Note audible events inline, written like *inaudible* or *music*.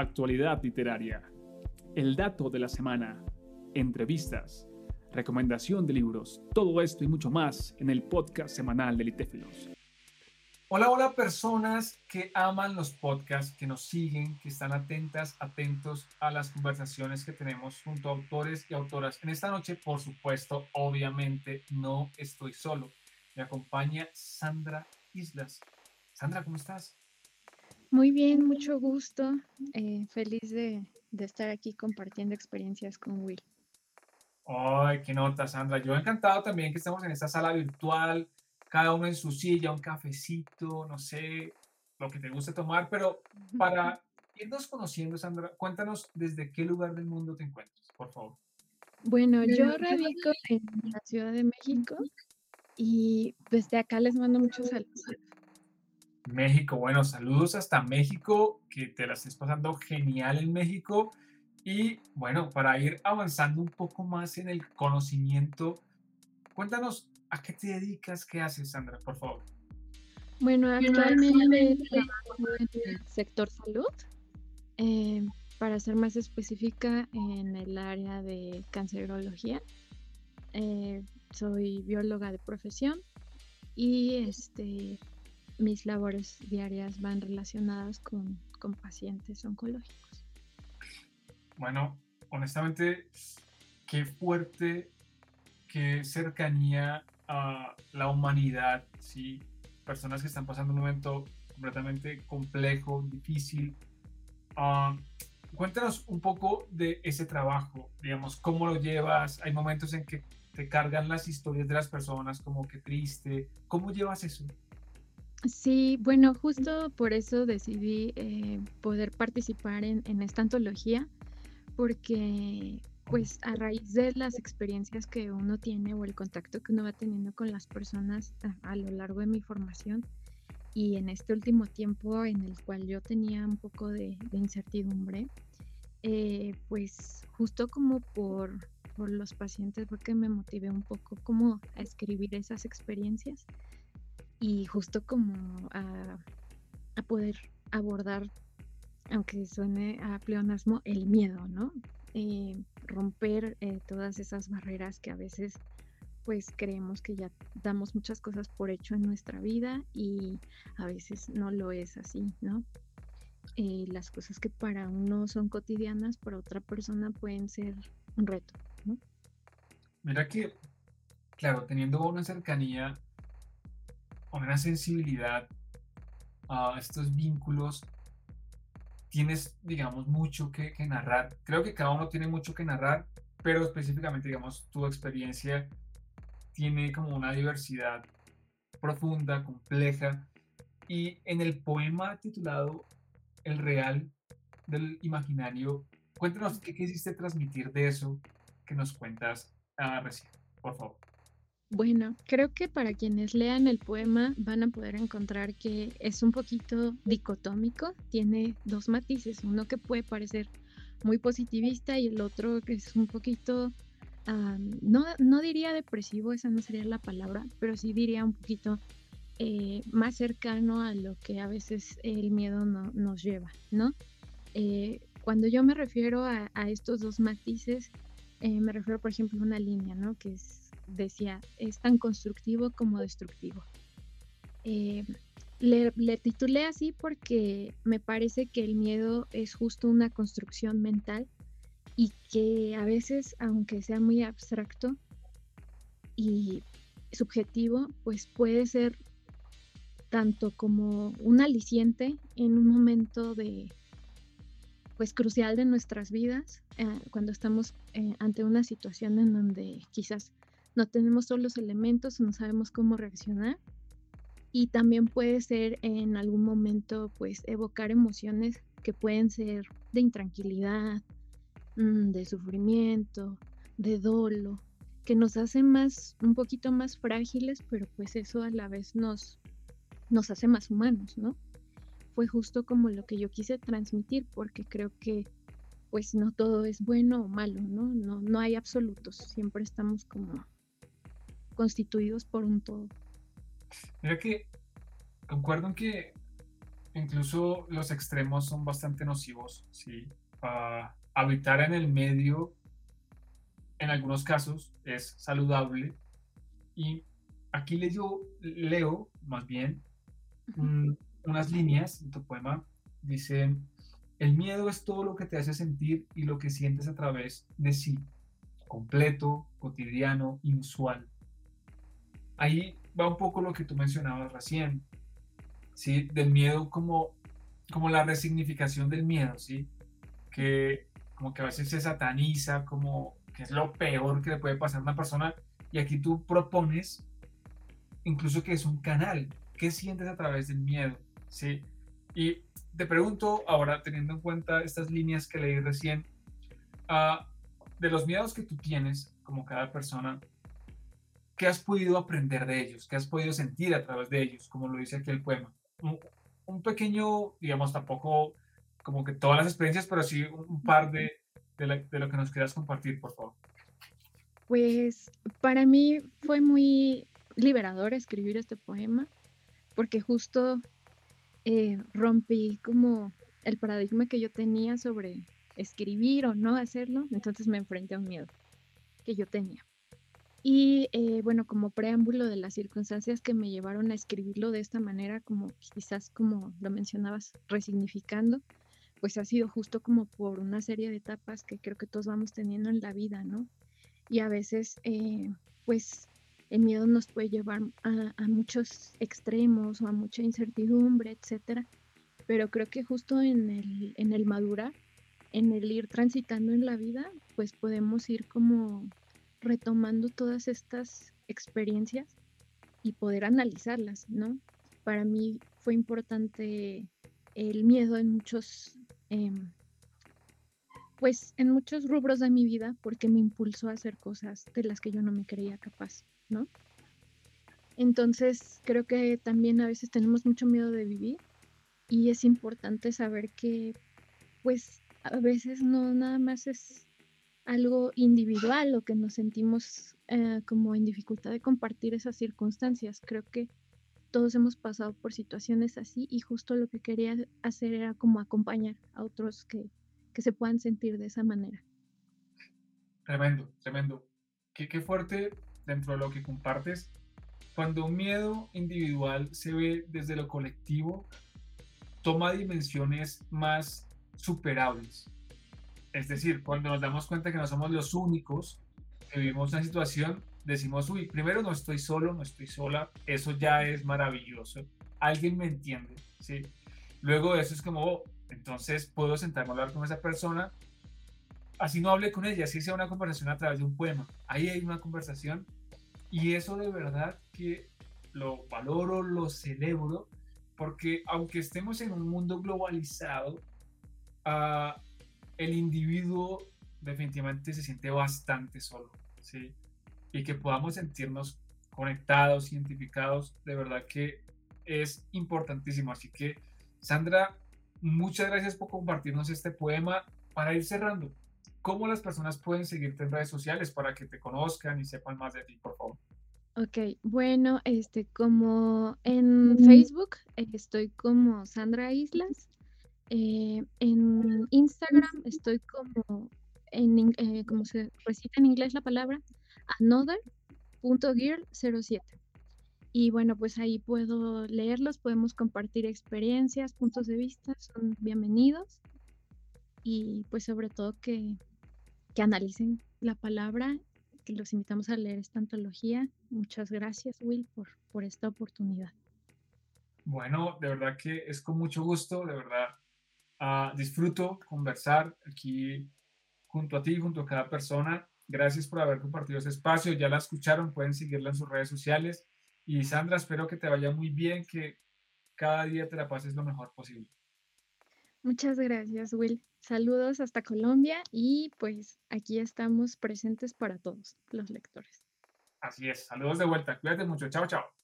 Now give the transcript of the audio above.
actualidad literaria, el dato de la semana, entrevistas, recomendación de libros, todo esto y mucho más en el podcast semanal de Litéfilos. Hola, hola personas que aman los podcasts, que nos siguen, que están atentas, atentos a las conversaciones que tenemos junto a autores y autoras. En esta noche, por supuesto, obviamente no estoy solo. Me acompaña Sandra Islas. Sandra, ¿cómo estás? Muy bien, mucho gusto. Eh, feliz de, de, estar aquí compartiendo experiencias con Will. Ay, qué nota, Sandra. Yo he encantado también que estemos en esta sala virtual, cada uno en su silla, un cafecito, no sé, lo que te guste tomar, pero *laughs* para irnos conociendo, Sandra, cuéntanos desde qué lugar del mundo te encuentras, por favor. Bueno, yo radico en la Ciudad de México y desde acá les mando muchos saludos. México, bueno, saludos hasta México, que te la estés pasando genial en México. Y bueno, para ir avanzando un poco más en el conocimiento, cuéntanos a qué te dedicas, qué haces, Sandra, por favor. Bueno, actualmente trabajo en el sector salud. Eh, para ser más específica, en el área de cancerología. Eh, soy bióloga de profesión y este mis labores diarias van relacionadas con, con pacientes oncológicos. Bueno, honestamente, qué fuerte, qué cercanía a la humanidad, ¿sí? Personas que están pasando un momento completamente complejo, difícil. Uh, cuéntanos un poco de ese trabajo, digamos, cómo lo llevas. Hay momentos en que te cargan las historias de las personas, como que triste. ¿Cómo llevas eso? Sí, bueno, justo por eso decidí eh, poder participar en, esta antología, porque pues a raíz de las experiencias que uno tiene o el contacto que uno va teniendo con las personas a, lo largo de mi formación y en este último tiempo en el cual yo tenía un poco de, incertidumbre, eh, pues justo como por, por los pacientes fue que me motivé un poco como a escribir esas experiencias y justo como a, poder abordar, aunque suene a pleonasmo, el miedo, ¿no? Eh, romper eh, todas esas barreras que a veces pues creemos que ya damos muchas cosas por hecho en nuestra vida y a veces no lo es así, ¿no? Eh, las cosas que para uno son cotidianas, para otra persona pueden ser un reto, ¿no? Mira que, claro, teniendo una cercanía una sensibilidad a estos vínculos, tienes, digamos, mucho que, narrar. Creo que cada uno tiene mucho que narrar, pero específicamente, digamos, tu experiencia tiene como una diversidad profunda, compleja. Y en el poema titulado El Real del Imaginario, cuéntanos qué quisiste transmitir de eso que nos cuentas uh, recién, por favor. Bueno, creo que para quienes lean el poema van a poder encontrar que es un poquito dicotómico, tiene dos matices, uno que puede parecer muy positivista y el otro que es un poquito, no, no, diría depresivo, esa no sería la palabra, pero sí diría un poquito eh, más cercano a lo que a veces el miedo no, nos lleva, ¿no? Eh, cuando yo me refiero a, estos dos matices, eh, me refiero, por ejemplo, a una línea, ¿no? Que es decía, es tan constructivo como destructivo. Eh, le, titulé así porque me parece que el miedo es justo una construcción mental y que a veces, aunque sea muy abstracto y subjetivo, pues puede ser tanto como un aliciente en un momento de pues crucial de nuestras vidas eh, cuando estamos eh, ante una situación en donde quizás no tenemos todos los elementos, no sabemos cómo reaccionar. Y también puede ser en algún momento, pues, evocar emociones que pueden ser de intranquilidad, mm, de sufrimiento, de dolo, que nos hacen más, un poquito más frágiles, pero pues eso a la vez nos, nos hace más humanos, ¿no? Fue justo como lo que yo quise transmitir, porque creo que pues no todo es bueno o malo, ¿no? No, no hay absolutos, siempre estamos como constituidos por un todo. Mira que concuerdo en que incluso los extremos son bastante nocivos, ¿sí? Habitar en el medio, en algunos casos, es saludable. Y aquí leo, leo más bien unas líneas de tu poema. Dicen, el miedo es todo lo que te hace sentir y lo que sientes a través de sí, completo, cotidiano, inusual. Ahí va un poco lo que tú mencionabas recién, ¿sí? Del miedo como, como la resignificación del miedo, ¿sí? Que como que a veces se sataniza, como que es lo peor que le puede pasar a una persona. Y aquí tú propones incluso que es un canal. ¿Qué sientes a través del miedo? ¿Sí? Y te pregunto ahora, teniendo en cuenta estas líneas que leí recién, uh, de los miedos que tú tienes, como cada persona, ¿qué has podido aprender de ellos? ¿Qué has podido sentir a través de ellos? Como lo dice aquí el poema. Un, pequeño, digamos, tampoco como que todas las experiencias, pero sí un, par de, de, lo que nos quieras compartir, por favor. Pues para mí fue muy liberador escribir este poema, porque justo eh, rompí como el paradigma que yo tenía sobre escribir o no hacerlo, entonces me enfrenté a un miedo que yo tenía. Y eh, bueno, como preámbulo de las circunstancias que me llevaron a escribirlo de esta manera, como quizás como lo mencionabas, resignificando, pues ha sido justo como por una serie de etapas que creo que todos vamos teniendo en la vida, ¿no? Y a veces, eh, pues el miedo nos puede llevar a, muchos extremos o a mucha incertidumbre, etcétera. Pero creo que justo en el, en el madurar, en el ir transitando en la vida, pues podemos ir como retomando todas estas experiencias y poder analizarlas, ¿no? Para mí fue importante el miedo en muchos, em, pues en muchos rubros de mi vida porque me impulsó a hacer cosas de las que yo no me creía capaz. ¿no? Entonces, creo que también a veces tenemos mucho miedo de vivir y es importante saber que, pues, a veces no nada más es algo individual o que nos sentimos eh, como en dificultad de compartir esas circunstancias. Creo que todos hemos pasado por situaciones así y justo lo que quería hacer era como acompañar a otros que, que se puedan sentir de esa manera. Tremendo, tremendo. Qué, qué fuerte dentro de lo que compartes, cuando un miedo individual se ve desde lo colectivo, toma dimensiones más superables. Es decir, cuando nos damos cuenta que no somos los únicos que vivimos una situación, decimos, uy, primero no estoy solo, no estoy sola, eso ya es maravilloso, alguien me entiende, ¿sí? Luego eso es como, oh, entonces puedo sentarme a hablar con esa persona, así no hable con ella, así sea una conversación a través de un poema, ahí hay una conversación y eso de verdad que lo valoro, lo celebro, porque aunque estemos en un mundo globalizado, uh, el individuo definitivamente se siente bastante solo, ¿sí? Y que podamos sentirnos conectados, identificados, de verdad que es importantísimo. Así que, Sandra, muchas gracias por compartirnos este poema. Para ir cerrando, ¿Cómo las personas pueden seguirte en redes sociales para que te conozcan y sepan más de ti, por favor? Ok, bueno, este, como en Facebook estoy como Sandra Islas, eh, en Instagram estoy como, en, eh, como se recita en inglés la palabra, another.girl07. Y bueno, pues ahí puedo leerlos, podemos compartir experiencias, puntos de vista, son bienvenidos. Y pues sobre todo que que analicen la palabra, que los invitamos a leer esta antología. Muchas gracias, Will, por, por esta oportunidad. Bueno, de verdad que es con mucho gusto, de verdad. Uh, disfruto conversar aquí junto a ti, junto a cada persona. Gracias por haber compartido ese espacio. Ya la escucharon, pueden seguirla en sus redes sociales. Y Sandra, espero que te vaya muy bien, que cada día te la pases lo mejor posible. Muchas gracias, Will. Saludos hasta Colombia y pues aquí estamos presentes para todos los lectores. Así es, saludos de vuelta. Cuídate mucho. Chao, chao.